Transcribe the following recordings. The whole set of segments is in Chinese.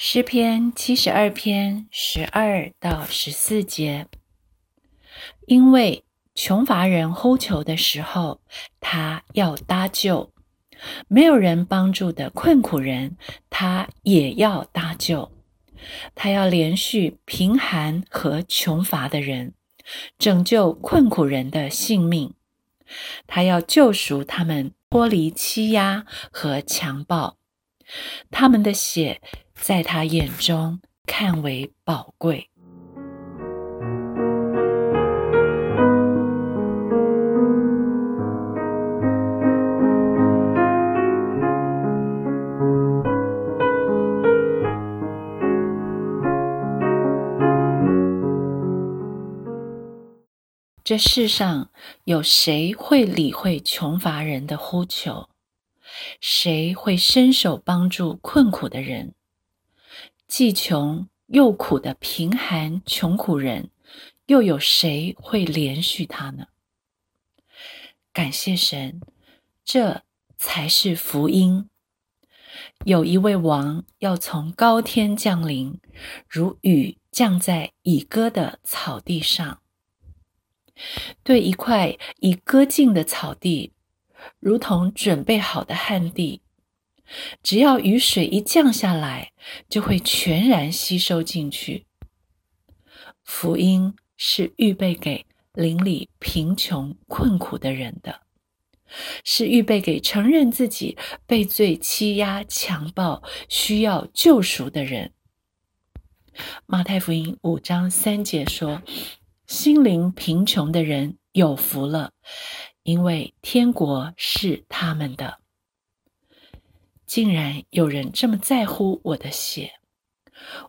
诗篇七十二篇十二到十四节，因为穷乏人呼求的时候，他要搭救；没有人帮助的困苦人，他也要搭救。他要连续贫寒和穷乏的人，拯救困苦人的性命。他要救赎他们脱离欺压和强暴，他们的血。在他眼中看为宝贵。这世上有谁会理会穷乏人的呼求？谁会伸手帮助困苦的人？既穷又苦的贫寒穷苦人，又有谁会怜恤他呢？感谢神，这才是福音。有一位王要从高天降临，如雨降在已割的草地上。对一块已割尽的草地，如同准备好的旱地。只要雨水一降下来，就会全然吸收进去。福音是预备给邻里贫穷困苦的人的，是预备给承认自己被罪欺压、强暴、需要救赎的人。马太福音五章三节说：“心灵贫穷的人有福了，因为天国是他们的。”竟然有人这么在乎我的血，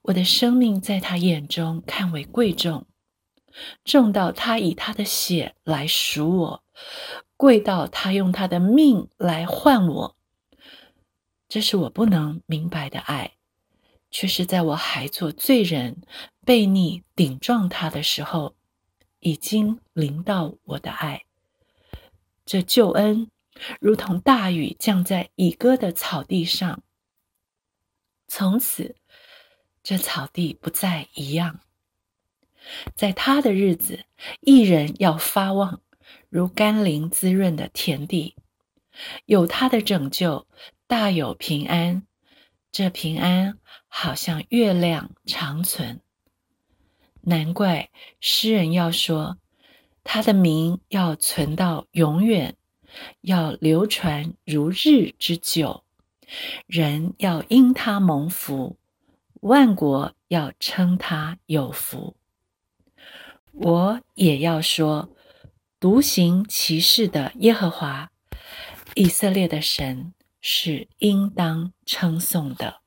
我的生命在他眼中看为贵重，重到他以他的血来赎我，贵到他用他的命来换我。这是我不能明白的爱，却是在我还做罪人、悖逆、顶撞他的时候，已经临到我的爱。这救恩。如同大雨降在已割的草地上，从此这草地不再一样。在他的日子，一人要发旺，如甘霖滋润的田地。有他的拯救，大有平安。这平安好像月亮长存。难怪诗人要说，他的名要存到永远。要流传如日之久，人要因他蒙福，万国要称他有福。我也要说，独行其事的耶和华，以色列的神是应当称颂的。